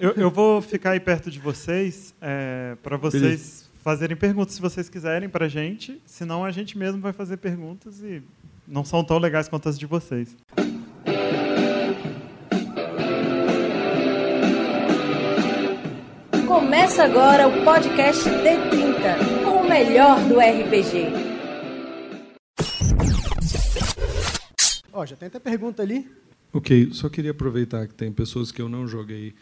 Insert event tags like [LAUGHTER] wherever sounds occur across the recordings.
Eu, eu vou ficar aí perto de vocês é, para vocês Beleza. fazerem perguntas se vocês quiserem para a gente. Senão a gente mesmo vai fazer perguntas e não são tão legais quanto as de vocês. Começa agora o podcast D30 com o melhor do RPG. Ó, já tem até pergunta ali. Ok, só queria aproveitar que tem pessoas que eu não joguei.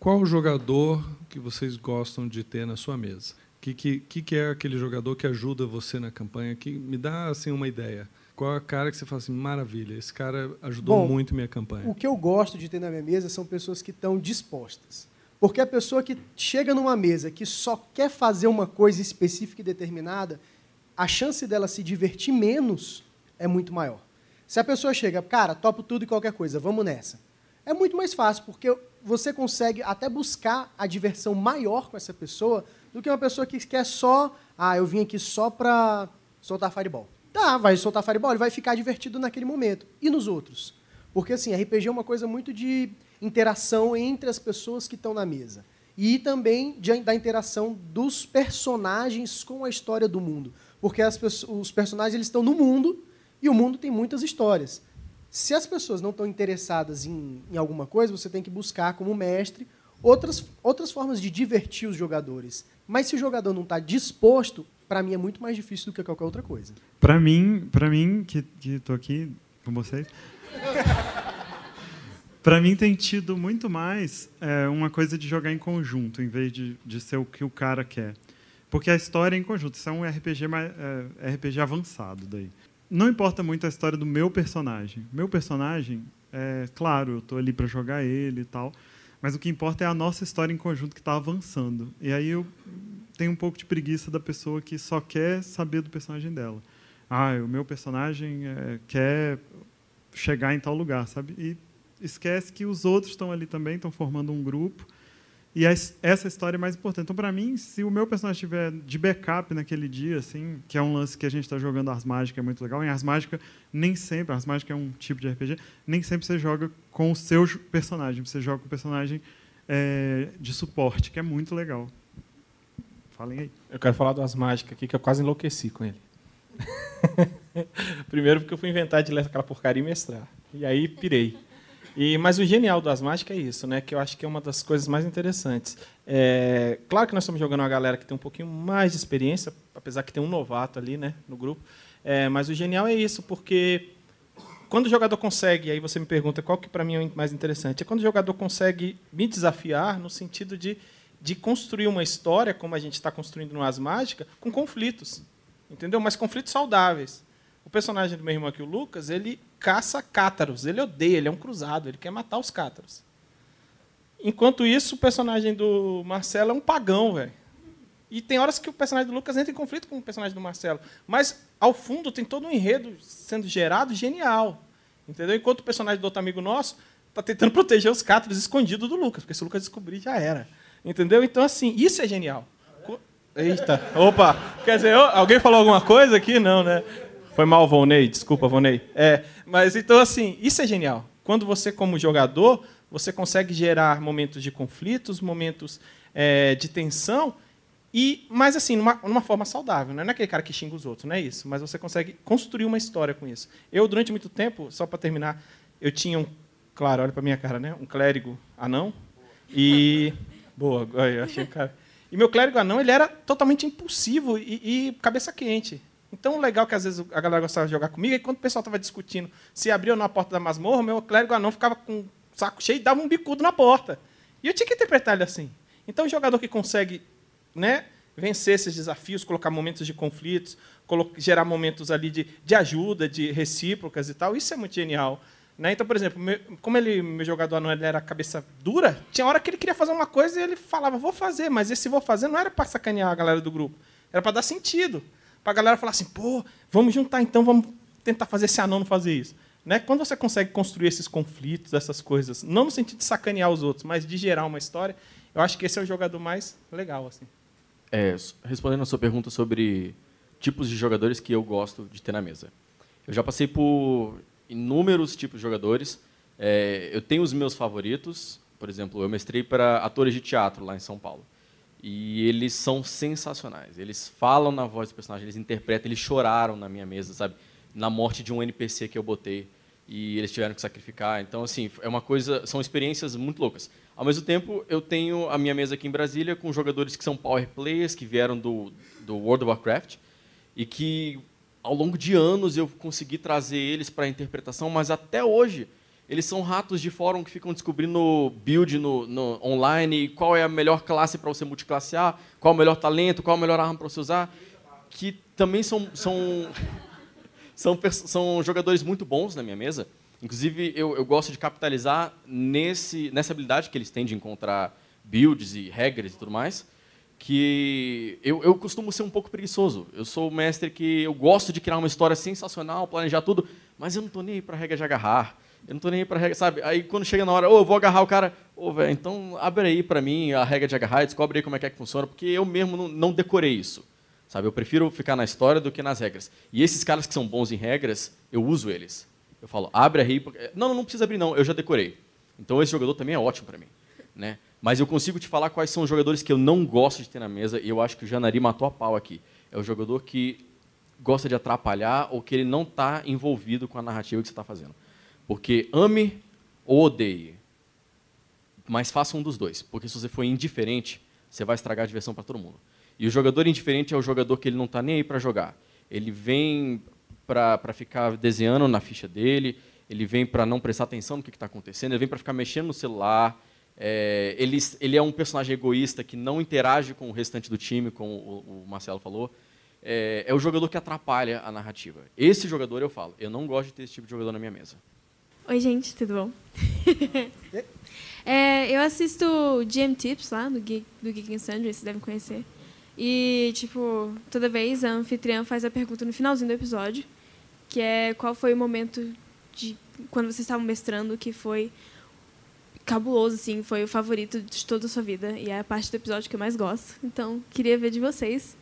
Qual o jogador que vocês gostam de ter na sua mesa? O que, que, que é aquele jogador que ajuda você na campanha? Que me dá assim uma ideia. Qual é a cara que você fala assim, maravilha, esse cara ajudou Bom, muito minha campanha? O que eu gosto de ter na minha mesa são pessoas que estão dispostas. Porque a pessoa que chega numa mesa que só quer fazer uma coisa específica e determinada, a chance dela se divertir menos é muito maior. Se a pessoa chega, cara, topo tudo e qualquer coisa, vamos nessa. É muito mais fácil, porque você consegue até buscar a diversão maior com essa pessoa do que uma pessoa que quer só, ah, eu vim aqui só para soltar fireball. Tá, vai soltar fireball, ele vai ficar divertido naquele momento. E nos outros? Porque, assim, RPG é uma coisa muito de interação entre as pessoas que estão na mesa. E também de, da interação dos personagens com a história do mundo. Porque as, os personagens eles estão no mundo e o mundo tem muitas histórias. Se as pessoas não estão interessadas em, em alguma coisa, você tem que buscar, como mestre, outras, outras formas de divertir os jogadores. Mas se o jogador não está disposto, para mim é muito mais difícil do que qualquer outra coisa. Para mim, para mim que estou aqui com vocês, [LAUGHS] para mim tem tido muito mais é, uma coisa de jogar em conjunto, em vez de, de ser o que o cara quer. Porque a história é em conjunto, isso é um RPG, mais, é, RPG avançado daí não importa muito a história do meu personagem. Meu personagem, é claro, eu estou ali para jogar ele e tal, mas o que importa é a nossa história em conjunto que está avançando. E aí eu tenho um pouco de preguiça da pessoa que só quer saber do personagem dela. Ah, o meu personagem é, quer chegar em tal lugar, sabe? E esquece que os outros estão ali também, estão formando um grupo e essa história é mais importante. Então, para mim, se o meu personagem estiver de backup naquele dia, assim, que é um lance que a gente está jogando Ars Mágica, é muito legal. Em Ars Mágica, nem sempre, Ars Mágica é um tipo de RPG, nem sempre você joga com o seu personagem, você joga com o personagem é, de suporte, que é muito legal. Falem aí. Eu quero falar do Ars Mágica aqui, que eu quase enlouqueci com ele. [LAUGHS] Primeiro porque eu fui inventar de ler aquela porcaria e mestrar. E aí pirei. E, mas o genial das mágicas é isso, né? Que eu acho que é uma das coisas mais interessantes. É, claro que nós estamos jogando uma galera que tem um pouquinho mais de experiência, apesar que tem um novato ali, né, no grupo. É, mas o genial é isso, porque quando o jogador consegue, aí você me pergunta qual que para mim é mais interessante, é quando o jogador consegue me desafiar no sentido de, de construir uma história, como a gente está construindo no As Mágica, com conflitos, entendeu? Mas conflitos saudáveis. O personagem do meu irmão aqui, o Lucas, ele caça cátaros. Ele odeia, ele é um cruzado, ele quer matar os cátaros. Enquanto isso, o personagem do Marcelo é um pagão, velho. E tem horas que o personagem do Lucas entra em conflito com o personagem do Marcelo. Mas, ao fundo, tem todo um enredo sendo gerado genial. Entendeu? Enquanto o personagem do outro amigo nosso está tentando [LAUGHS] proteger os cátaros escondidos do Lucas, porque se o Lucas descobrir, já era. Entendeu? Então, assim, isso é genial. Eita, opa, quer dizer, alguém falou alguma coisa aqui? Não, né? Foi mal, Volney, desculpa, Volney. É, mas então, assim, isso é genial. Quando você, como jogador, você consegue gerar momentos de conflitos, momentos é, de tensão, e, mas assim, numa, numa forma saudável. Não é aquele cara que xinga os outros, não é isso. Mas você consegue construir uma história com isso. Eu, durante muito tempo, só para terminar, eu tinha um, claro, olha para minha cara, né? Um clérigo anão. E. [LAUGHS] Boa, eu achei cara. E meu clérigo anão, ele era totalmente impulsivo e, e cabeça quente. Então, o legal é que às vezes a galera gostava de jogar comigo, e quando o pessoal estava discutindo se abriu ou não a porta da masmorra, meu clérigo anão ficava com o saco cheio e dava um bicudo na porta. E eu tinha que interpretar ele assim. Então, o jogador que consegue né, vencer esses desafios, colocar momentos de conflitos, gerar momentos ali de, de ajuda, de recíprocas e tal, isso é muito genial. Né? Então, por exemplo, meu, como ele, meu jogador anão ele era cabeça dura, tinha hora que ele queria fazer uma coisa e ele falava, vou fazer, mas esse vou fazer não era para sacanear a galera do grupo, era para dar sentido para a galera falar assim, pô, vamos juntar então, vamos tentar fazer esse anão não fazer isso. Né? Quando você consegue construir esses conflitos, essas coisas, não no sentido de sacanear os outros, mas de gerar uma história, eu acho que esse é o jogador mais legal. assim. É, respondendo a sua pergunta sobre tipos de jogadores que eu gosto de ter na mesa. Eu já passei por inúmeros tipos de jogadores. É, eu tenho os meus favoritos, por exemplo, eu mestrei para atores de teatro lá em São Paulo. E eles são sensacionais. Eles falam na voz do personagem, eles interpretam, eles choraram na minha mesa, sabe? Na morte de um NPC que eu botei e eles tiveram que sacrificar. Então, assim, é uma coisa, são experiências muito loucas. Ao mesmo tempo, eu tenho a minha mesa aqui em Brasília com jogadores que são power players, que vieram do, do World of Warcraft e que ao longo de anos eu consegui trazer eles para a interpretação, mas até hoje eles são ratos de fórum que ficam descobrindo build no, no online, qual é a melhor classe para você multiclassear, qual é o melhor talento, qual é a melhor arma para você usar, que também são, são, [LAUGHS] são, são jogadores muito bons na minha mesa. Inclusive, eu, eu gosto de capitalizar nesse, nessa habilidade que eles têm de encontrar builds e regras e tudo mais, que eu, eu costumo ser um pouco preguiçoso. Eu sou o mestre que eu gosto de criar uma história sensacional, planejar tudo, mas eu não estou nem aí para regra de agarrar eu não tô nem aí pra regra, sabe? Aí quando chega na hora, ô, oh, vou agarrar o cara, ô, oh, velho, então abre aí para mim a regra de agarrar, descobre aí como é que, é que funciona, porque eu mesmo não, não, decorei isso. Sabe? Eu prefiro ficar na história do que nas regras. E esses caras que são bons em regras, eu uso eles. Eu falo, abre aí, porque... não, não precisa abrir não, eu já decorei. Então esse jogador também é ótimo para mim, né? Mas eu consigo te falar quais são os jogadores que eu não gosto de ter na mesa, e eu acho que o Janari matou a pau aqui. É o jogador que gosta de atrapalhar ou que ele não está envolvido com a narrativa que você está fazendo. Porque ame ou odeie. Mas faça um dos dois. Porque se você for indiferente, você vai estragar a diversão para todo mundo. E o jogador indiferente é o jogador que ele não está nem aí para jogar. Ele vem para ficar desenhando na ficha dele, ele vem para não prestar atenção no que está acontecendo, ele vem para ficar mexendo no celular. É, ele, ele é um personagem egoísta que não interage com o restante do time, como o, o Marcelo falou. É, é o jogador que atrapalha a narrativa. Esse jogador eu falo, eu não gosto de ter esse tipo de jogador na minha mesa. Oi, gente, tudo bom? [LAUGHS] é, eu assisto GM Tips lá, do Geek, do Geek and Sundry, vocês devem conhecer. E, tipo, toda vez a anfitriã faz a pergunta no finalzinho do episódio, que é qual foi o momento de quando vocês estavam mestrando que foi cabuloso, assim, foi o favorito de toda a sua vida. E é a parte do episódio que eu mais gosto. Então, queria ver de vocês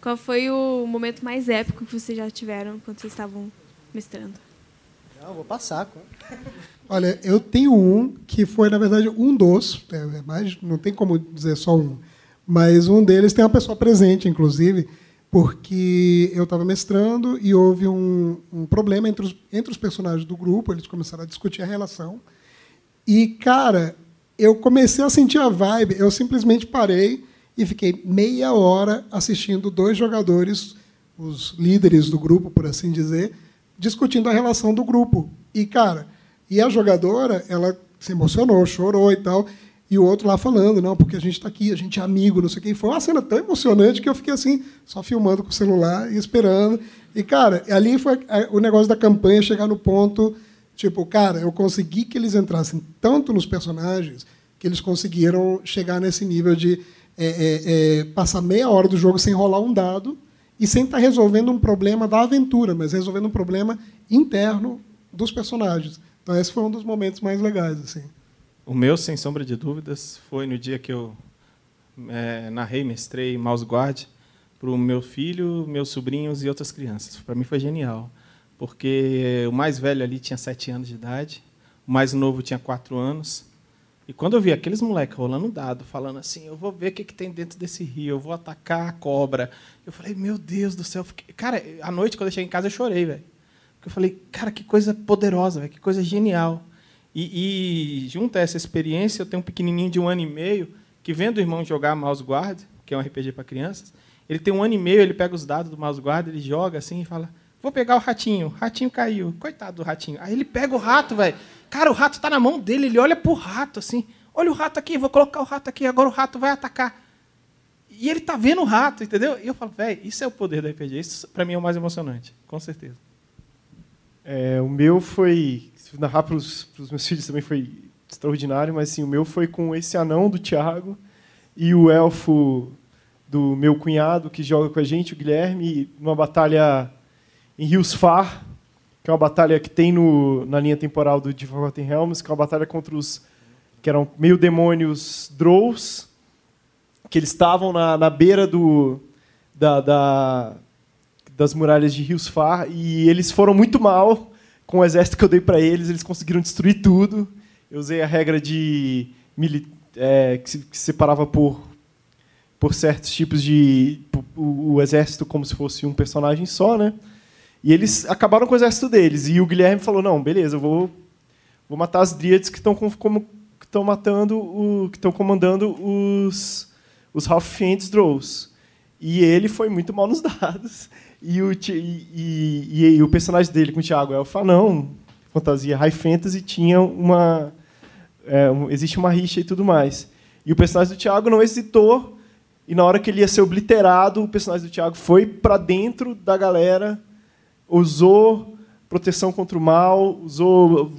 qual foi o momento mais épico que vocês já tiveram quando vocês estavam mestrando. Não, vou passar. [LAUGHS] Olha, eu tenho um que foi, na verdade, um dos, é, é mais, não tem como dizer só um, mas um deles tem uma pessoa presente, inclusive, porque eu estava mestrando e houve um, um problema entre os, entre os personagens do grupo, eles começaram a discutir a relação. E, cara, eu comecei a sentir a vibe, eu simplesmente parei e fiquei meia hora assistindo dois jogadores, os líderes do grupo, por assim dizer, discutindo a relação do grupo. E, cara, e a jogadora, ela se emocionou, chorou e tal. E o outro lá falando, não, porque a gente está aqui, a gente é amigo, não sei o quê. E foi uma cena tão emocionante que eu fiquei assim, só filmando com o celular e esperando. E, cara, ali foi o negócio da campanha chegar no ponto, tipo, cara, eu consegui que eles entrassem tanto nos personagens que eles conseguiram chegar nesse nível de é, é, é, passar meia hora do jogo sem rolar um dado e sem estar resolvendo um problema da aventura, mas resolvendo um problema interno dos personagens. Então esse foi um dos momentos mais legais assim. O meu, sem sombra de dúvidas, foi no dia que eu é, narrei, mestrei Mouse Guard para o meu filho, meus sobrinhos e outras crianças. Para mim foi genial, porque o mais velho ali tinha sete anos de idade, o mais novo tinha quatro anos, e quando eu vi aqueles moleques rolando dado, falando assim, eu vou ver o que, que tem dentro desse rio, eu vou atacar a cobra. Eu falei, meu Deus do céu. Fiquei... Cara, à noite, quando eu cheguei em casa, eu chorei, velho. Porque eu falei, cara, que coisa poderosa, véio, que coisa genial. E, e junto a essa experiência, eu tenho um pequenininho de um ano e meio que vendo o irmão jogar Mouse Guard, que é um RPG para crianças. Ele tem um ano e meio, ele pega os dados do Mouse Guard, ele joga assim e fala, vou pegar o ratinho. O ratinho caiu. Coitado do ratinho. Aí ele pega o rato, velho. Cara, o rato está na mão dele, ele olha para o rato assim. Olha o rato aqui, vou colocar o rato aqui, agora o rato vai atacar. E ele está vendo o rato, entendeu? E eu falo, velho, isso é o poder do RPG. Isso, para mim, é o mais emocionante, com certeza. É, o meu foi. Narrar para os meus [LAUGHS] filhos também foi extraordinário, mas assim, o meu foi com esse anão do Tiago e o elfo do meu cunhado que joga com a gente, o Guilherme, numa batalha em Rios Far, que é uma batalha que tem no, na linha temporal do The Forgotten Realms, que é uma batalha contra os que eram meio demônios Drows, que eles estavam na, na beira do, da, da, das muralhas de Rios Far, e eles foram muito mal com o exército que eu dei para eles, eles conseguiram destruir tudo. Eu usei a regra de é, que, se, que se separava por, por certos tipos de. O, o exército como se fosse um personagem só, né? E eles acabaram com o exército deles. E o Guilherme falou: não, beleza, eu vou, vou matar as dríades que estão matando, o, que estão comandando os, os Half-Fiends Drows. E ele foi muito mal nos [LAUGHS] dados. E o, e, e- e o personagem dele com o Thiago Elfa, não, fantasia high fantasy, tinha uma. é, um- existe uma rixa e tudo mais. E o personagem do Thiago não hesitou, e na hora que ele ia ser obliterado, o personagem do Thiago foi para dentro da galera, usou proteção contra o mal, usou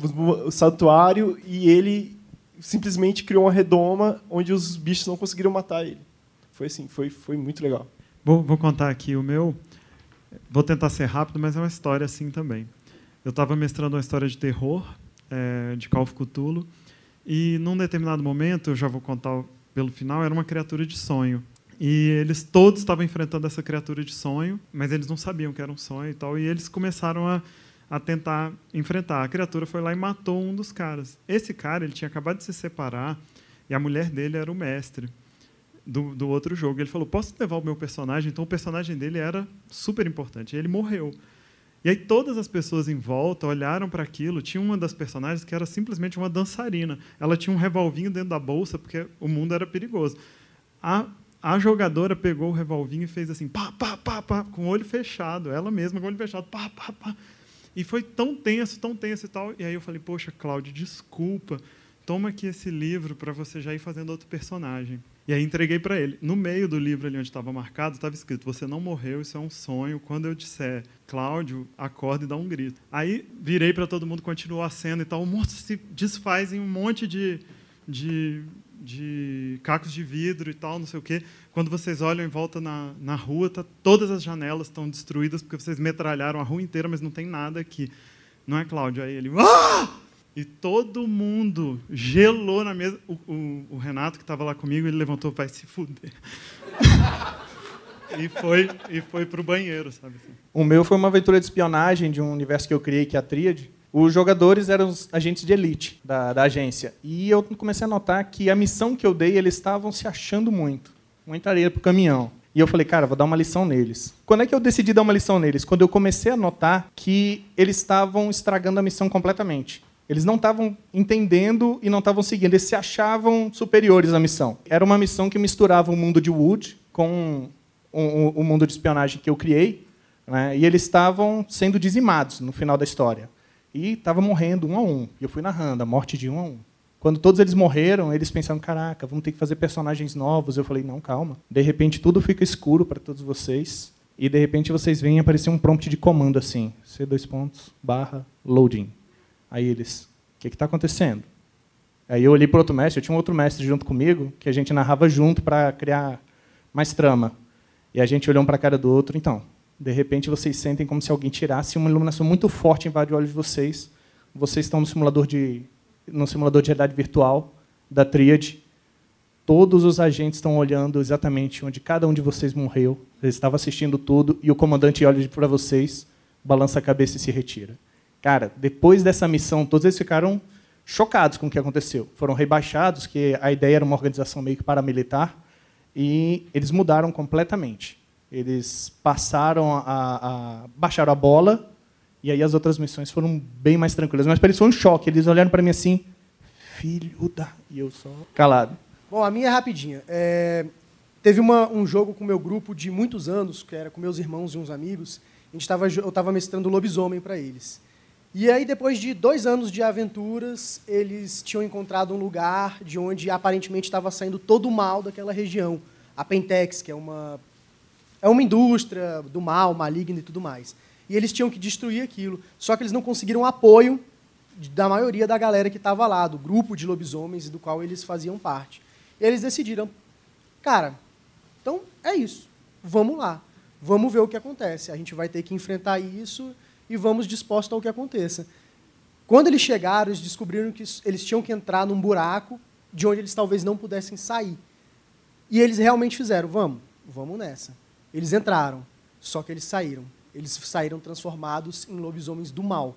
o santuário, e ele simplesmente criou uma redoma onde os bichos não conseguiram matar ele. Foi assim, foi, foi muito legal. Vou, vou contar aqui o meu. Vou tentar ser rápido, mas é uma história assim também. Eu estava mestrando uma história de terror, eh, de Call of e num determinado momento, eu já vou contar pelo final, era uma criatura de sonho. E eles todos estavam enfrentando essa criatura de sonho, mas eles não sabiam que era um sonho e tal, e eles começaram a, a tentar enfrentar. A criatura foi lá e matou um dos caras. Esse cara, ele tinha acabado de se separar, e a mulher dele era o mestre do, do outro jogo. Ele falou: Posso levar o meu personagem? Então o personagem dele era super importante. Ele morreu. E aí todas as pessoas em volta olharam para aquilo. Tinha uma das personagens que era simplesmente uma dançarina. Ela tinha um revolvinho dentro da bolsa porque o mundo era perigoso. A, a jogadora pegou o revolvinho e fez assim, pá, pá, pá, pá, com o olho fechado. Ela mesma com o olho fechado, pá, pá, pá. E foi tão tenso, tão tenso e tal. E aí eu falei: Poxa, Cláudio, desculpa. Toma aqui esse livro para você já ir fazendo outro personagem. E aí entreguei para ele. No meio do livro ali onde estava marcado, estava escrito: Você não morreu, isso é um sonho. Quando eu disser, Cláudio, acorda e dá um grito. Aí virei para todo mundo, continuou a cena e tal. O monstro se desfaz em um monte de, de, de cacos de vidro e tal, não sei o quê. Quando vocês olham em volta na, na rua, tá, todas as janelas estão destruídas porque vocês metralharam a rua inteira, mas não tem nada aqui. Não é, Cláudio? Aí ele. Ah! E todo mundo gelou na mesa. O, o- o Renato, que estava lá comigo, ele levantou, vai se fuder. [LAUGHS] e foi, e foi pro banheiro, sabe? assim. O meu foi uma aventura de espionagem de um universo que eu criei, que é a Tríade. Os jogadores eram os agentes de elite da, da agência. E eu comecei a notar que a missão que eu dei, eles estavam se achando muito. Muita areia pro caminhão. E eu falei, cara, vou dar uma lição neles. Quando é que eu decidi dar uma lição neles? Quando eu comecei a notar que eles estavam estragando a missão completamente. Eles não estavam entendendo e não estavam seguindo. Eles se achavam superiores à missão. Era uma missão que misturava o mundo de Wood com o, o- mundo de espionagem que eu criei. né? E eles estavam sendo dizimados no final da história. E estava morrendo um a um. E eu fui narrando a morte de um a um. Quando todos eles morreram, eles pensaram: caraca, vamos ter que fazer personagens novos. Eu falei: não, calma. De repente tudo fica escuro para todos vocês. E de repente vocês veem aparecer um prompt de comando assim: C dois pontos barra loading. Aí eles: o que está acontecendo? Aí eu olhei para outro mestre, eu tinha um outro mestre junto comigo, que a gente narrava junto para criar mais trama. E a gente olhou um para a cara do outro, então, de repente vocês sentem como se alguém tirasse uma iluminação muito forte invade o olho de vocês. Vocês estão no simulador de no simulador de realidade virtual da Tríade. Todos os agentes estão olhando exatamente onde cada um de vocês morreu. Eles estavam assistindo tudo e o comandante olha para vocês, balança a cabeça e se retira. Cara, depois dessa missão, todos eles ficaram chocados com o que aconteceu. Foram rebaixados, que a ideia era uma organização meio que paramilitar, e eles mudaram completamente. Eles passaram a, a baixaram a bola e aí as outras missões foram bem mais tranquilas. Mas para eles foi um choque. Eles olharam para mim assim, filho da, e eu só calado. Bom, a minha é rapidinha. É, teve uma- um jogo com meu grupo de muitos anos, que era com meus irmãos e uns amigos. A gente tava, eu estava mestrando lobisomem para eles. E aí, depois de dois anos de aventuras, eles tinham encontrado um lugar de onde aparentemente estava saindo todo o mal daquela região. A Pentex, que é uma, é uma indústria do mal, maligna e tudo mais. E eles tinham que destruir aquilo. Só que eles não conseguiram apoio da maioria da galera que estava lá, do grupo de lobisomens do qual eles faziam parte. E eles decidiram, cara, então é isso, vamos lá, vamos ver o que acontece. A gente vai ter que enfrentar isso e vamos dispostos ao que aconteça. Quando eles chegaram, eles descobriram que eles tinham que entrar num buraco de onde eles talvez não pudessem sair. E eles realmente fizeram, vamos, vamos nessa. Eles entraram, só que eles saíram. Eles saíram transformados em lobisomens do mal.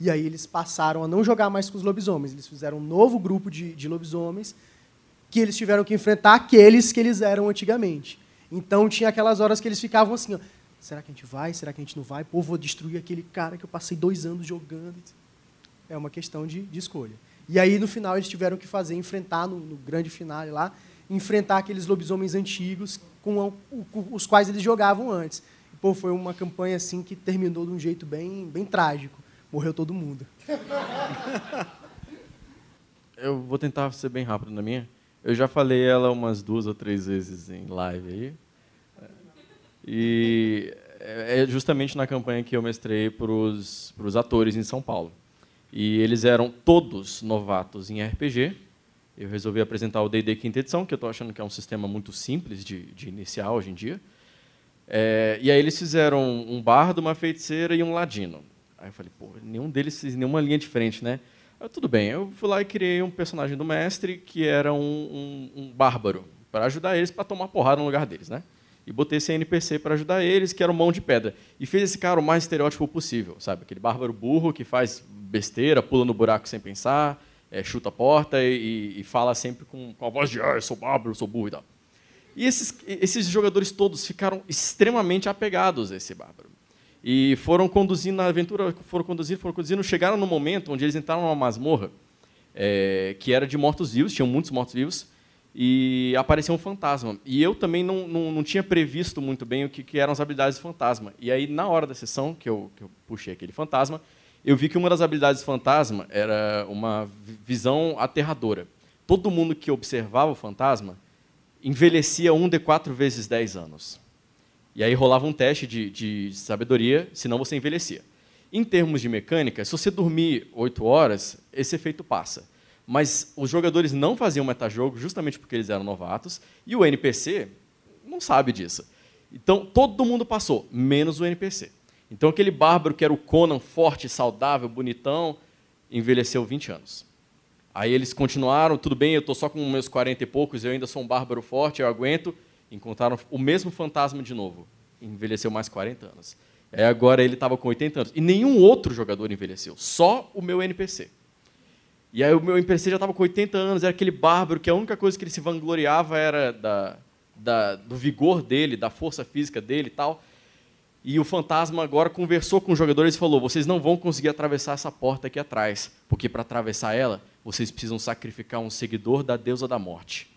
E aí eles passaram a não jogar mais com os lobisomens. Eles fizeram um novo grupo de, de lobisomens que eles tiveram que enfrentar aqueles que eles eram antigamente. Então tinha aquelas horas que eles ficavam assim, ó, será que a gente vai? Será que a gente não vai? Pô, vou destruir aquele cara que eu passei dois anos jogando. É uma questão de, de escolha. E aí, no final, eles tiveram que fazer, enfrentar, no, no grande finale lá, enfrentar aqueles lobisomens antigos com, os quais eles jogavam antes. E, pô, foi uma campanha assim que terminou de um jeito bem, bem trágico. Morreu todo mundo. [LAUGHS] Eu vou tentar ser bem rápido na minha. Eu já falei ela umas duas ou três vezes em live aí. E é justamente na campanha que eu mestrei para os atores em São Paulo. E eles eram todos novatos em RPG. Eu resolvi apresentar o D&D quinta edição, que eu estou achando que é um sistema muito simples de, de iniciar hoje em dia. É, e aí eles fizeram um bardo, uma feiticeira e um ladino. Aí eu falei, pô, nenhum deles fez nenhuma linha diferente, né? Eu, tudo bem, eu fui lá e criei um personagem do mestre que era um, um, um bárbaro, para ajudar eles para tomar porrada no lugar deles, né? E botei esse NPC para ajudar eles, que era um mão de pedra. E fez esse cara o mais estereótipo possível, sabe? Aquele bárbaro burro que faz besteira, pula no buraco sem pensar, é, chuta a porta e, e, fala sempre com, com a voz de ah, eu sou bárbaro, eu sou burro e tal. E esses, esses jogadores todos ficaram extremamente apegados a esse bárbaro. E foram conduzindo a aventura, foram conduzindo, foram conduzindo, chegaram no momento onde eles entraram numa masmorra, é, que era de mortos-vivos, tinham muitos mortos-vivos, e apareceu um fantasma. E eu também não, não, não tinha previsto muito bem o que, que, eram as habilidades do fantasma. E aí, na hora da sessão, que eu, que eu puxei aquele fantasma, eu vi que uma das habilidades fantasma era uma visão aterradora. Todo mundo que observava o fantasma envelhecia um de quatro vezes 10 anos. E aí rolava um teste de, de sabedoria, senão você envelhecia. Em termos de mecânica, se você dormir 8 horas, esse efeito passa. Mas os jogadores não faziam metajogo justamente porque eles eram novatos, e o NPC não sabe disso. Então, todo mundo passou, menos o NPC. Então, aquele bárbaro que era o Conan, forte, saudável, bonitão, envelheceu 20 anos. Aí eles continuaram, tudo bem, eu estou só com meus 40 e poucos, eu ainda sou um bárbaro forte, eu aguento encontraram o mesmo fantasma de novo. Envelheceu mais 40 anos. Aí agora ele estava com 80 anos. E nenhum outro jogador envelheceu, só o meu NPC. E aí o meu NPC já estava com 80 anos, era aquele bárbaro que a única coisa que ele se vangloriava era da, da, do vigor dele, da força física dele e tal. E o fantasma agora conversou com os jogadores e falou: vocês não vão conseguir atravessar essa porta aqui atrás, porque para atravessar ela, vocês precisam sacrificar um seguidor da deusa da morte.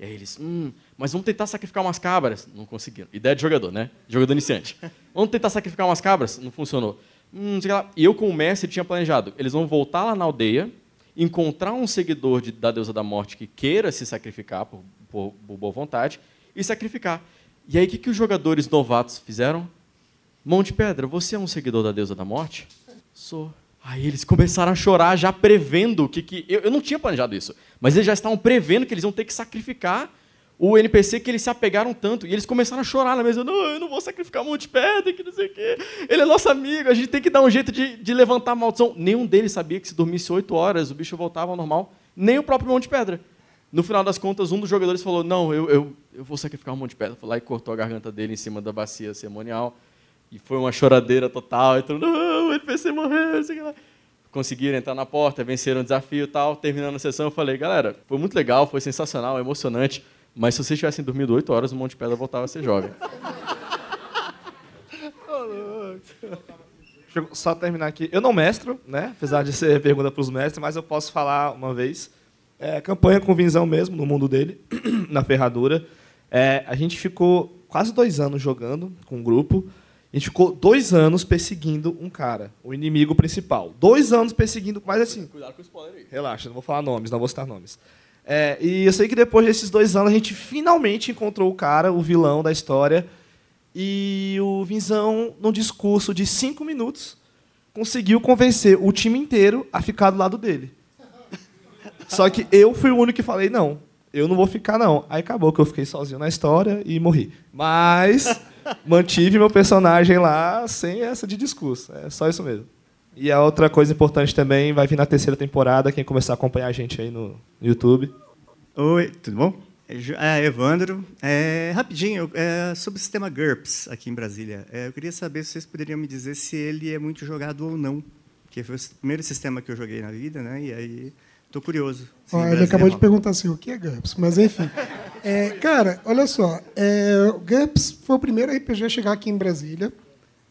E aí eles, hum, mas vamos tentar sacrificar umas cabras. Não conseguiram. Ideia de jogador, né? Jogador iniciante. [LAUGHS] Vamos tentar sacrificar umas cabras? Não funcionou. Hum, e eu, com o mestre, tinha planejado. Eles vão voltar lá na aldeia, encontrar um seguidor de, da deusa da morte que queira se sacrificar por, por, por boa vontade e sacrificar. E aí, o que, que os jogadores novatos fizeram? Monte Pedra, você é um seguidor da deusa da morte? Sou. Aí eles começaram a chorar, já prevendo que. que eu, eu não tinha planejado isso, mas eles já estavam prevendo que eles iam ter que sacrificar o NPC que eles se apegaram tanto. E eles começaram a chorar na mesa. Não, eu não vou sacrificar monte de pedra, que não sei o quê. Ele é nosso amigo, a gente tem que dar um jeito de, de levantar a maldição. Nenhum deles sabia que se dormisse oito horas, o bicho voltava ao normal. Nem o próprio Monte de Pedra. No final das contas, um dos jogadores falou: Não, eu, eu, eu vou sacrificar um monte de pedra. Foi lá e cortou a garganta dele em cima da bacia cerimonial. E foi uma choradeira total. E todo, não, o NPC morreu, sei lá. Conseguiram entrar na porta, venceram o desafio e tal. Terminando a sessão, eu falei, galera, foi muito legal, foi sensacional, emocionante. Mas se vocês tivessem dormido oito horas, o Monte Pedra voltava a ser jovem. [LAUGHS] Só terminar aqui. Eu não mestro, né? apesar de ser pergunta para os mestres, mas eu posso falar uma vez. É, campanha com Vinzão mesmo, no mundo dele, [CLEARS THROAT] na ferradura. É, a gente ficou quase dois anos jogando com um grupo. A gente ficou dois anos perseguindo um cara, o inimigo principal. Dois anos perseguindo, mas assim. Cuidado com o spoiler aí. Relaxa, não vou falar nomes, não vou citar nomes. É, e eu sei que depois desses dois anos a gente finalmente encontrou o cara, o vilão da história. E o Vinzão, num discurso de cinco minutos, conseguiu convencer o time inteiro a ficar do lado dele. Só que eu fui o único que falei, não, eu não vou ficar, não. Aí acabou que eu fiquei sozinho na história e morri. Mas mantive meu personagem lá sem essa de discurso. É só isso mesmo. E a outra coisa importante também vai vir na terceira temporada, quem começar a acompanhar a gente aí no YouTube. Oi, tudo bom? É, Evandro. É, rapidinho, é, sobre o sistema GURPS aqui em Brasília. É, eu queria saber se vocês poderiam me dizer se ele é muito jogado ou não. que foi o primeiro sistema que eu joguei na vida, né? E aí estou curioso. Ó, ele acabou de perguntar assim, o que é GURPS? Mas, enfim. É, cara, olha só. É, GURPS foi o primeiro RPG a chegar aqui em Brasília,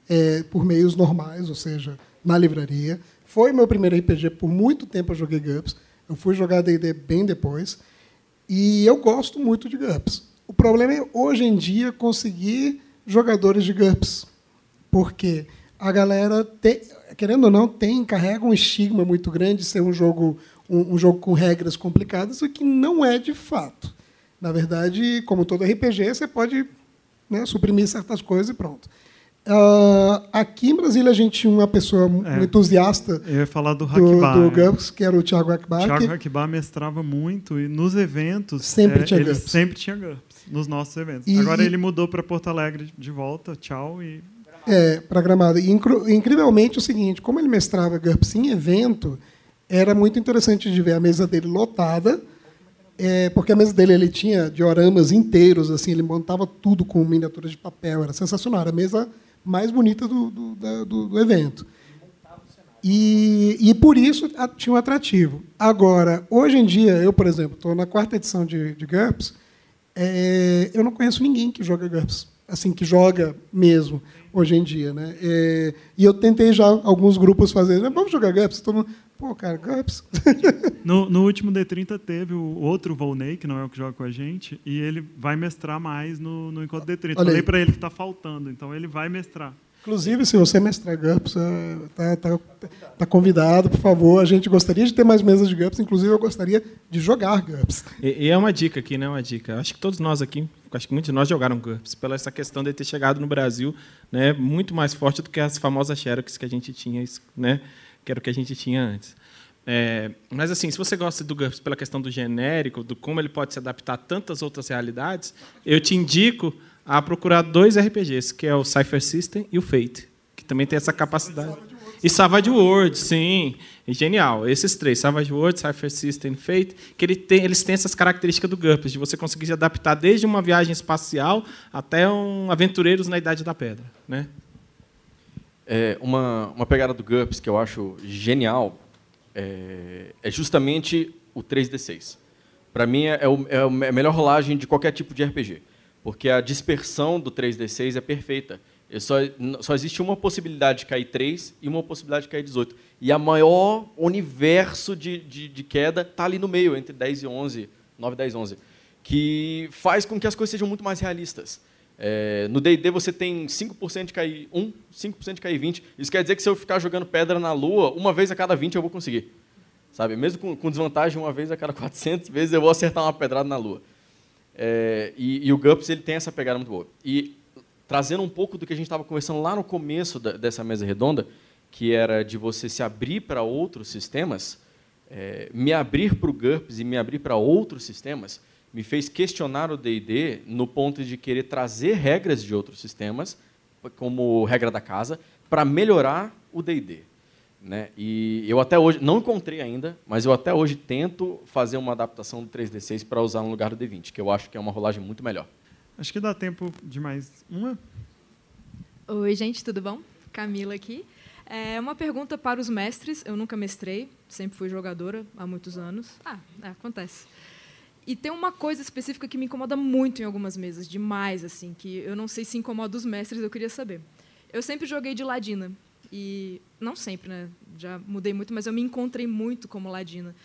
é, por meios normais, ou seja, na livraria. Foi meu primeiro RPG, por muito tempo eu joguei GURPS. Eu fui jogar D&D bem depois. E eu gosto muito de GURPS. O problema é, hoje em dia, conseguir jogadores de GURPS. Porque a galera, tem, querendo ou não, tem, carrega um estigma muito grande de ser um jogo, um, um jogo com regras complicadas, o que não é de fato. Na verdade, como todo RPG, você pode né, suprimir certas coisas e pronto. Ah, aqui em Brasília, a gente tinha uma pessoa, É. entusiasta Eu ia falar do do, Hackbar. do é. GURPS, que era o Thiago Akbar. Thiago Hackbar mestrava muito e nos eventos Sempre é, tinha ele sempre tinha GURPS nos nossos eventos. E- Agora ele mudou para Porto Alegre de volta, tchau e É, para Gramado. E, incrivelmente, o seguinte, como ele mestrava GURPS em evento, era muito interessante de ver a mesa dele lotada, é, porque a mesa dele ele tinha dioramas inteiros, assim, ele montava tudo com miniaturas de papel, era sensacional, era a mesa mais bonita do, do, do- do evento. E, e por isso tinha um atrativo. Agora, hoje em dia, eu, por exemplo, estou na quarta edição de, de GURPS, é, eu não conheço ninguém que joga GURPS, assim, que joga mesmo, hoje em dia. Né? É, e eu tentei já alguns grupos fazer, vamos jogar GURPS? Todo mundo, pô, cara, GURPS? [LAUGHS] No, no último D30 teve o outro Volney, que não é o que joga com a gente, e ele vai mestrar mais no, no encontro D30. Olha Falei para ele que está faltando, então ele vai mestrar. Inclusive, se você mestrar GURPS, está tá, tá convidado, por favor. A gente gostaria de ter mais mesas de GURPS, inclusive eu gostaria de jogar GURPS. E, e é uma dica aqui, né? Uma dica. Acho que todos nós aqui, acho que muitos de nós jogaram GURPS, pela essa questão de ter chegado no Brasil, né? Muito mais forte do que as famosas Xerox que a gente tinha, né? Que era o que a gente tinha antes. É, mas assim, se você gosta do GURPS pela questão do genérico, do como ele pode se adaptar a tantas outras realidades, eu te indico a procurar dois RPGs, que é o Cypher System e o Fate, que também tem essa capacidade. E Savage World, sim, é genial. Esses três, Savage World, Cypher System Fate, que ele tem, eles têm essas características do GURPS, de você conseguir se adaptar desde uma viagem espacial até um Aventureiros na Idade da Pedra, né? É, uma, uma pegada do GURPS que eu acho genial é, é justamente o 3D6. Para mim, é, o- é a melhor rolagem de qualquer tipo de RPG, porque a dispersão do 3D6 é perfeita. Só, só existe uma possibilidade de cair 3 e uma possibilidade de cair 18. E a maior universo de, de, de queda está ali no meio, entre 10 e 11, 9, 10, 11, que faz com que as coisas sejam muito mais realistas. É, no D&D você tem 5% de cair 1, 5% de cair 20. Isso quer dizer que se eu ficar jogando pedra na lua, uma vez a cada 20 eu vou conseguir. Sabe? Mesmo com, com desvantagem, uma vez a cada 400 vezes eu vou acertar uma pedrada na lua. É, e, e o GURPS ele tem essa pegada muito boa. E trazendo um pouco do que a gente estava conversando lá no começo da- dessa mesa redonda, que era de você se abrir para outros sistemas, é, me abrir para o GURPS e me abrir para outros sistemas me fez questionar o D&D no ponto de querer trazer regras de outros sistemas, como regra da casa, para melhorar o D&D. Né? E eu até hoje, não encontrei ainda, mas eu até hoje tento fazer uma adaptação do 3D6 para usar no lugar do D20, que eu acho que é uma rolagem muito melhor. Acho que dá tempo de mais uma. Oi, gente, tudo bom? Camila aqui. É uma pergunta para os mestres. Eu nunca mestrei, sempre fui jogadora há muitos anos. Ah, é, acontece. E tem uma coisa específica que me incomoda muito em algumas mesas, demais, assim, que eu não sei se incomoda os mestres, eu queria saber. Eu sempre joguei de ladina. E não sempre, né? Já mudei muito, mas eu me encontrei muito como ladina.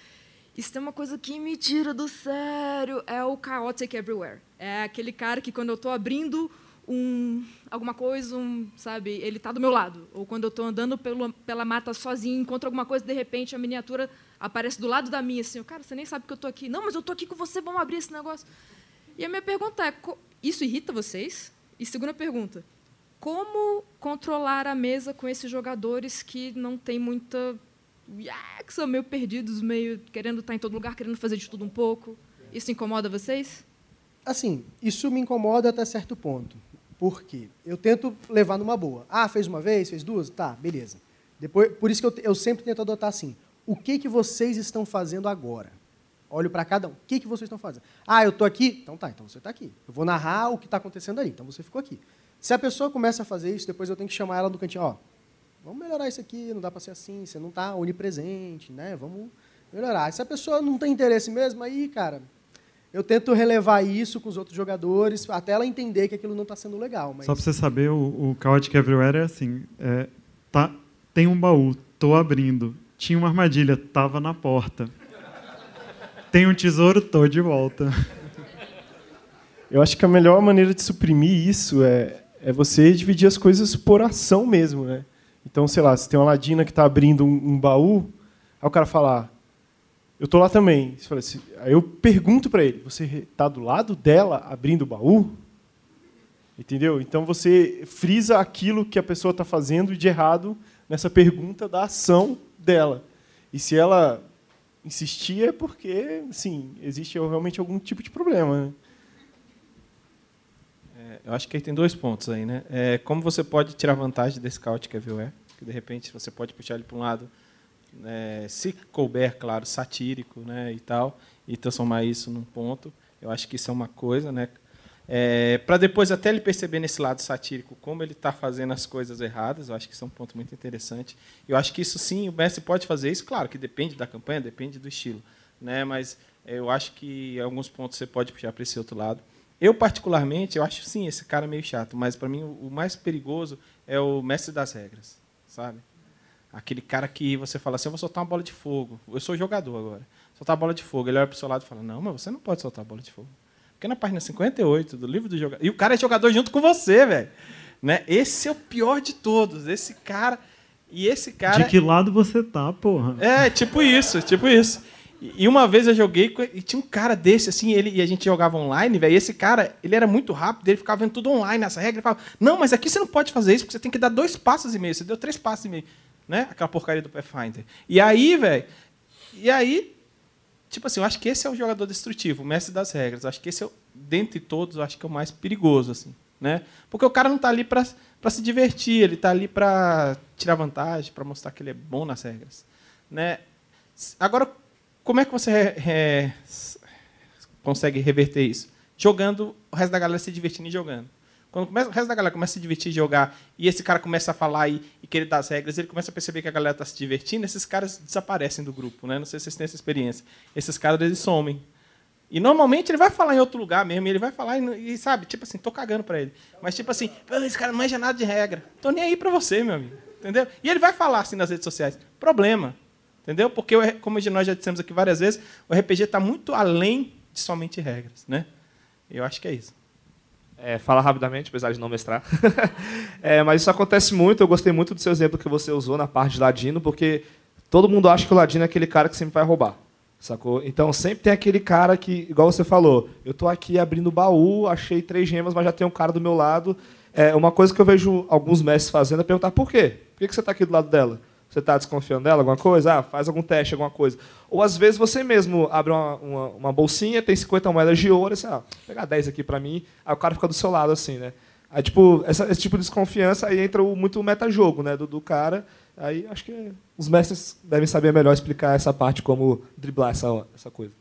Isso tem uma coisa que me tira do sério, é o chaotic everywhere. É aquele cara que quando eu estou abrindo um alguma coisa, um, sabe, ele está do meu lado. Ou quando eu estou andando pelo, pela mata sozinho, encontro alguma coisa, de repente a miniatura aparece do lado da minha, assim, cara, você nem sabe que eu estou aqui. Não, mas eu estou aqui com você, vamos abrir esse negócio. E a minha pergunta é, isso irrita vocês? E segunda pergunta, como controlar a mesa com esses jogadores que não têm muita que são meio perdidos, meio querendo estar em todo lugar, querendo fazer de tudo um pouco. Isso incomoda vocês? Assim, isso me incomoda até certo ponto. Por quê? Eu tento levar numa boa. Ah, fez uma vez, fez duas? Tá, beleza. Depois, por isso que eu, eu sempre tento adotar assim. O que, que vocês estão fazendo agora? Olho para cada um. O que, que vocês estão fazendo? Ah, eu estou aqui? Então tá, então você está aqui. Eu vou narrar o que está acontecendo ali. Então você ficou aqui. Se a pessoa começa a fazer isso, depois eu tenho que chamar ela do cantinho. Ó, vamos melhorar isso aqui, não dá para ser assim, você não está onipresente, né? Vamos melhorar. Se a pessoa não tem interesse mesmo, aí, cara, eu tento relevar isso com os outros jogadores, até ela entender que aquilo não está sendo legal. Mas... Só para você saber, o, o Chaotic Everywhere é assim: é, tá, tem um baú, tô abrindo. Tinha uma armadilha, tava na porta. Tem um tesouro, tô de volta. [LAUGHS] Eu acho que a melhor maneira de suprimir isso é, é você dividir as coisas por ação mesmo, né? Então, sei lá, se tem uma ladina que está abrindo um, um, baú, aí o cara fala, ah, eu tô lá também. Assim, aí eu pergunto para ele, você está do lado dela abrindo o baú? Entendeu? Então você frisa aquilo que a pessoa está fazendo de errado nessa pergunta da ação dela. E se ela insistir é porque, sim, existe realmente algum tipo de problema. Né? Eu acho que aí tem dois pontos aí, né? É, como você pode tirar vantagem desse Chaotic Everywhere, que de repente você pode puxar ele para um lado, é, se couber, claro, satírico, né, e tal, e transformar isso num ponto. Eu acho que isso é uma coisa, né? É, para depois até ele perceber nesse lado satírico como ele está fazendo as coisas erradas, eu acho que isso é um ponto muito interessante. Eu acho que isso sim, o Messi pode fazer isso, claro que depende da campanha, depende do estilo, né? Mas eu acho que alguns pontos você pode puxar para esse outro lado. Eu, particularmente, eu acho sim esse cara meio chato, mas para mim o mais perigoso é o mestre das regras, sabe? Aquele cara que você fala assim, eu vou soltar uma bola de fogo. Eu sou jogador agora. Soltar a bola de fogo. Ele olha para o seu lado e fala, não, mas você não pode soltar a bola de fogo. Porque na página 58 do livro do jogador... E o cara é jogador junto com você, velho. Né? Esse é o pior de todos. Esse cara... E esse cara... De que lado você tá, porra? É, tipo isso, tipo isso. E uma vez eu joguei e tinha um cara desse, assim, ele, e a gente jogava online, velho. E esse cara, ele era muito rápido, ele ficava vendo tudo online, essa regra. Ele falava, não, mas aqui você não pode fazer isso, porque você tem que dar dois passos e meio. Você deu três passos e meio. Né? Aquela porcaria do Pathfinder. E aí, velho. E aí, tipo assim, eu acho que esse é o jogador destrutivo, o mestre das regras. Eu acho que esse é, dentre todos, eu acho que é o mais perigoso, assim. Né? Porque o cara não está ali para se divertir, ele está ali para tirar vantagem, para mostrar que ele é bom nas regras. Né? Agora, como é que você é, consegue reverter isso? Jogando, o resto da galera se divertindo e jogando. Quando começa, o resto da galera começa a se divertir e jogar, e esse cara começa a falar e, e querer dar as regras, ele começa a perceber que a galera está se divertindo, esses caras desaparecem do grupo. Né? Não sei se vocês têm essa experiência. Esses caras eles somem. E normalmente ele vai falar em outro lugar mesmo, ele vai falar e, e sabe, tipo assim, tô cagando para ele. Mas tipo assim, esse cara não manja nada de regra. Tô nem aí para você, meu amigo. Entendeu? E ele vai falar assim nas redes sociais. Problema. Entendeu? Porque, como nós já dissemos aqui várias vezes, o RPG está muito além de somente regras. Né? Eu acho que é isso. É, fala rapidamente, apesar de não mestrar. [LAUGHS] é, mas isso acontece muito. Eu gostei muito do seu exemplo que você usou na parte de ladino, porque todo mundo acha que o ladino é aquele cara que sempre vai roubar. Sacou? Então sempre tem aquele cara que, igual você falou, eu estou aqui abrindo o baú, achei três gemas, mas já tem um cara do meu lado. É, uma coisa que eu vejo alguns mestres fazendo é perguntar por quê? Por que você está aqui do lado dela? Você está desconfiando dela, alguma coisa? Ah, faz algum teste, alguma coisa. Ou às vezes você mesmo abre uma, uma, uma bolsinha, tem 50 moedas de ouro, você, ah, vou pegar 10 aqui para mim, aí o cara fica do seu lado assim, né? Aí, tipo, essa, esse tipo de desconfiança aí entra o, muito o metajogo, né, do, do cara. Aí acho que os mestres devem saber melhor explicar essa parte, como driblar essa, essa coisa.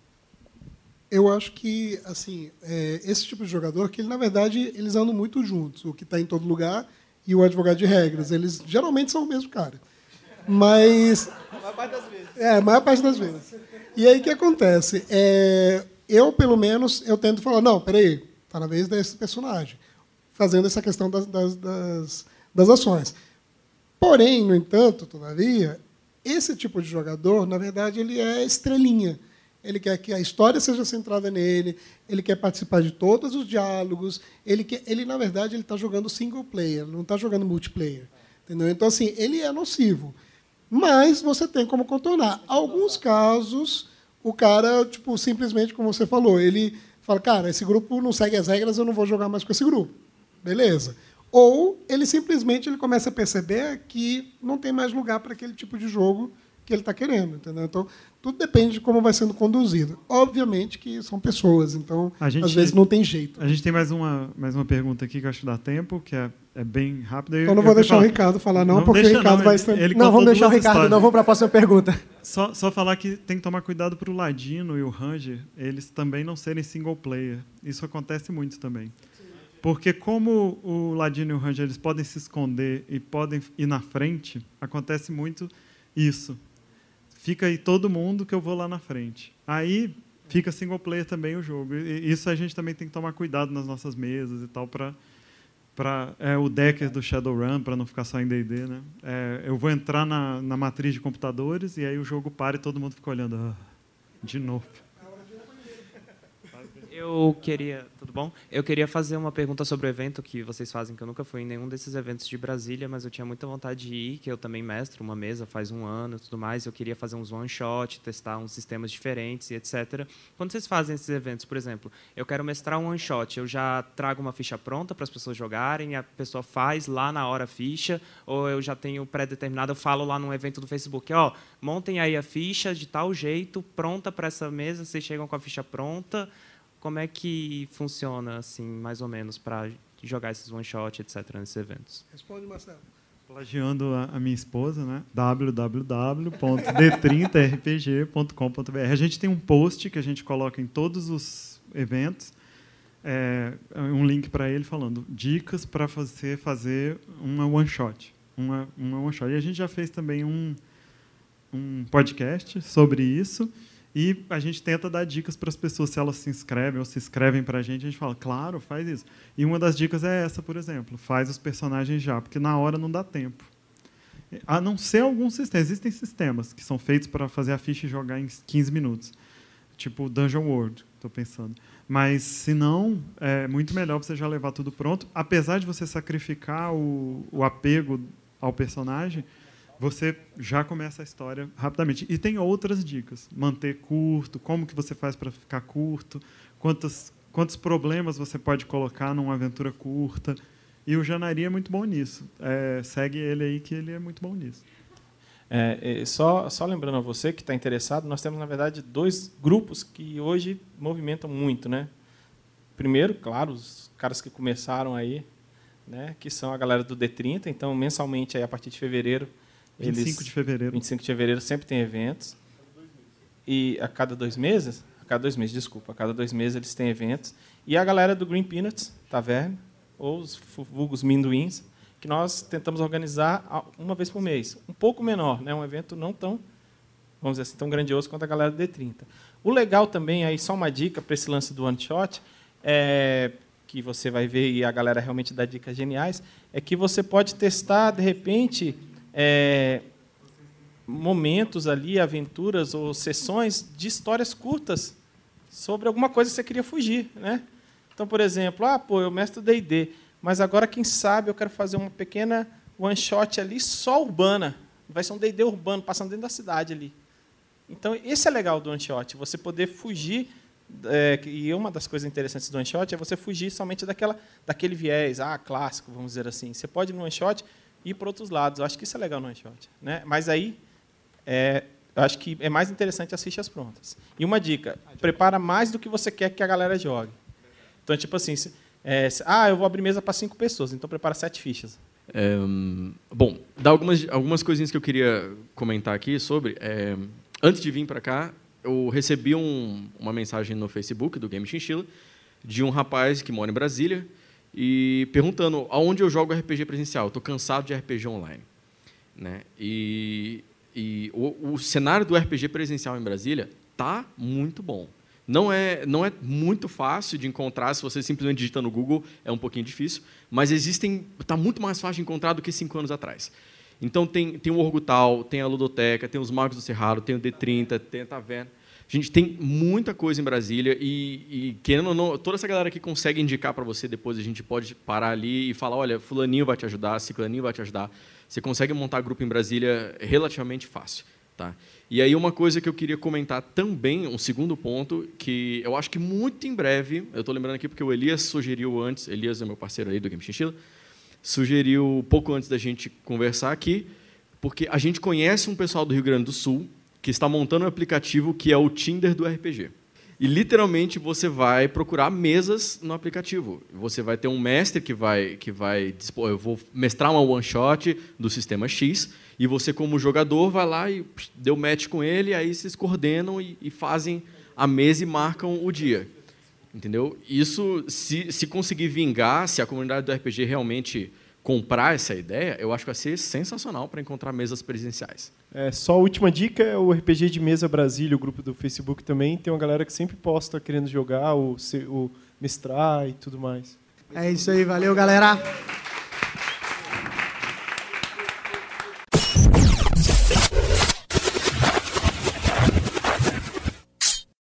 Eu acho que, assim, é, esse tipo de jogador, que ele, na verdade, eles andam muito juntos, o que está em todo lugar e o advogado de regras. Eles geralmente são o mesmo cara. Mas. A maior parte das vezes. É, a maior parte das vezes. E aí o que acontece? É, eu, pelo menos, eu tento falar, não, peraí, está na vez desse personagem. Fazendo essa questão das, das, das, das ações. Porém, no entanto, todavia, esse tipo de jogador, na verdade, ele é estrelinha. Ele quer que a história seja centrada nele, ele quer participar de todos os diálogos, ele, quer, ele na verdade, ele está jogando single player, não está jogando multiplayer. Entendeu? Então, assim, ele é nocivo. Mas você tem como contornar. Alguns casos, o cara, tipo, simplesmente, como você falou, ele fala, cara, esse grupo não segue as regras, eu não vou jogar mais com esse grupo. Beleza. Ou ele simplesmente ele começa a perceber que não tem mais lugar para aquele tipo de jogo que ele está querendo, entendeu? Então, tudo depende de como vai sendo conduzido. Obviamente que são pessoas, então, gente, às vezes não tem jeito. A gente tem mais uma, mais uma pergunta aqui que eu acho que dá tempo, que é, é bem rápida. Então, não vou deixar falar, o Ricardo falar, não, não porque o Ricardo não, vai... Ele, ele não, vamos deixar o Ricardo, histórias. não, vamos para a próxima pergunta. Só, só falar que tem que tomar cuidado para o Ladino e o Ranger, eles também não serem single player. Isso acontece muito também. Porque como o Ladino e o Ranger eles podem se esconder e podem ir na frente, acontece muito isso. Fica aí todo mundo que eu vou lá na frente. Aí fica single player também o jogo. E isso a gente também tem que tomar cuidado nas nossas mesas e tal para para é, o decker do Shadowrun para não ficar só em D&D, né? É, eu vou entrar na, na matriz de computadores e aí o jogo para e todo mundo fica olhando ah, de novo. Eu queria, tudo bom? Eu queria fazer uma pergunta sobre o evento que vocês fazem, que eu nunca fui em nenhum desses eventos de Brasília, mas eu tinha muita vontade de ir, que eu também mestro uma mesa faz um ano e tudo mais. Eu queria fazer uns one shot, testar uns sistemas diferentes e etc. Quando vocês fazem esses eventos, por exemplo, eu quero mestrar um one shot, eu já trago uma ficha pronta para as pessoas jogarem, a pessoa faz lá na hora a ficha, ou eu já tenho pré-determinado, eu falo lá num evento do Facebook, ó, montem aí a ficha de tal jeito, pronta para essa mesa, vocês chegam com a ficha pronta como é que funciona, assim, mais ou menos, para jogar esses one shot, etc, nesses eventos? Responde, Marcelo. Plagiando a, a minha esposa, né? www.d30rpg.com.br. A gente tem um post que a gente coloca em todos os eventos, é, um link para ele falando dicas para você fazer uma one shot, uma, uma one shot. E a gente já fez também um, um podcast sobre isso. E a gente tenta dar dicas para as pessoas, se elas se inscrevem ou se inscrevem para a gente, a gente fala, claro, faz isso. E uma das dicas é essa, por exemplo, faz os personagens já, porque na hora não dá tempo. A não ser alguns sistemas. Existem sistemas que são feitos para fazer a ficha e jogar em 15 minutos. Tipo Dungeon World, estou pensando. Mas, se não, é muito melhor você já levar tudo pronto. Apesar de você sacrificar o, o apego ao personagem, você já começa a história rapidamente. E tem outras dicas. Manter curto, como que você faz para ficar curto, quantos, quantos problemas você pode colocar numa aventura curta. E o Janari é muito bom nisso. É, segue ele aí que ele é muito bom nisso. É, só, só lembrando a você que está interessado, nós temos, na verdade, dois grupos que hoje movimentam muito. Né? Primeiro, claro, os caras que começaram aí, né, que são a galera do D30. Então, mensalmente, aí, a partir de fevereiro, 25 eles, de fevereiro. 25 de fevereiro sempre tem eventos. E a cada dois meses, a cada dois meses, desculpa, a cada dois meses eles têm eventos. E a galera do Green Peanuts, Taverna, ou os vulgos Minduins, que nós tentamos organizar uma vez por mês. Um pouco menor, né? um evento não tão, vamos dizer assim, tão grandioso quanto a galera do D30. O legal também, aí só uma dica para esse lance do one shot, é, que você vai ver e a galera realmente dá dicas geniais, é que você pode testar, de repente, é, momentos ali, aventuras ou sessões de histórias curtas sobre alguma coisa que você queria fugir, né? Então, por exemplo, ah, pô, eu mestre D&D, mas agora quem sabe eu quero fazer uma pequena one shot ali só urbana, vai ser um D&D urbano passando dentro da cidade ali. Então, esse é legal do one shot, você poder fugir é, e uma das coisas interessantes do one shot é você fugir somente daquela daquele viés, ah, clássico, vamos dizer assim. Você pode no one shot ir para outros lados. Eu acho que isso é legal no one shot. Né? Mas aí, é, eu acho que é mais interessante as fichas prontas. E uma dica: prepara mais do que você quer que a galera jogue. Então, tipo assim, se, é, se, ah, eu vou abrir mesa para cinco pessoas, então prepara sete fichas. É, bom, dá algumas, algumas coisinhas que eu queria comentar aqui sobre. É, antes de vir para cá, eu recebi um, uma mensagem no Facebook do Game Chinchilla de um rapaz que mora em Brasília e perguntando aonde eu jogo RPG presencial. Estou cansado de RPG online. Né? E, e o, o, cenário do RPG presencial em Brasília tá muito bom. Não é, não é muito fácil de encontrar, se você simplesmente digita no Google, é um pouquinho difícil, mas existem, está muito mais fácil de encontrar do que cinco anos atrás. Então tem, tem o Orgutal, tem a Ludoteca, tem os Magos do Cerrado, tem o D30, tem a Taverna. A gente tem muita coisa em Brasília e, e querendo ou não, toda essa galera que consegue indicar para você depois, a gente pode parar ali e falar, olha, fulaninho vai te ajudar, ciclaninho vai te ajudar. Você consegue montar grupo em Brasília relativamente fácil. Tá? E aí uma coisa que eu queria comentar também, um segundo ponto, que eu acho que muito em breve, eu estou lembrando aqui porque o Elias sugeriu antes, Elias é meu parceiro aí do Game Chinchilla, sugeriu pouco antes da gente conversar aqui, porque a gente conhece um pessoal do Rio Grande do Sul que está montando um aplicativo que é o Tinder do RPG. E literalmente você vai procurar mesas no aplicativo. Você vai ter um mestre que vai que vai eu vou mestrar uma one shot do sistema X e você como jogador vai lá e deu match com ele, aí vocês coordenam e, e fazem a mesa e marcam o dia. Entendeu? Isso, se, se conseguir vingar, se a comunidade do RPG realmente comprar essa ideia, eu acho que vai ser sensacional para encontrar mesas presenciais. É, só a última dica é o RPG de Mesa Brasília, o grupo do Facebook também. Tem uma galera que sempre posta querendo jogar, o, o mestrar e tudo mais. É isso aí, valeu, galera.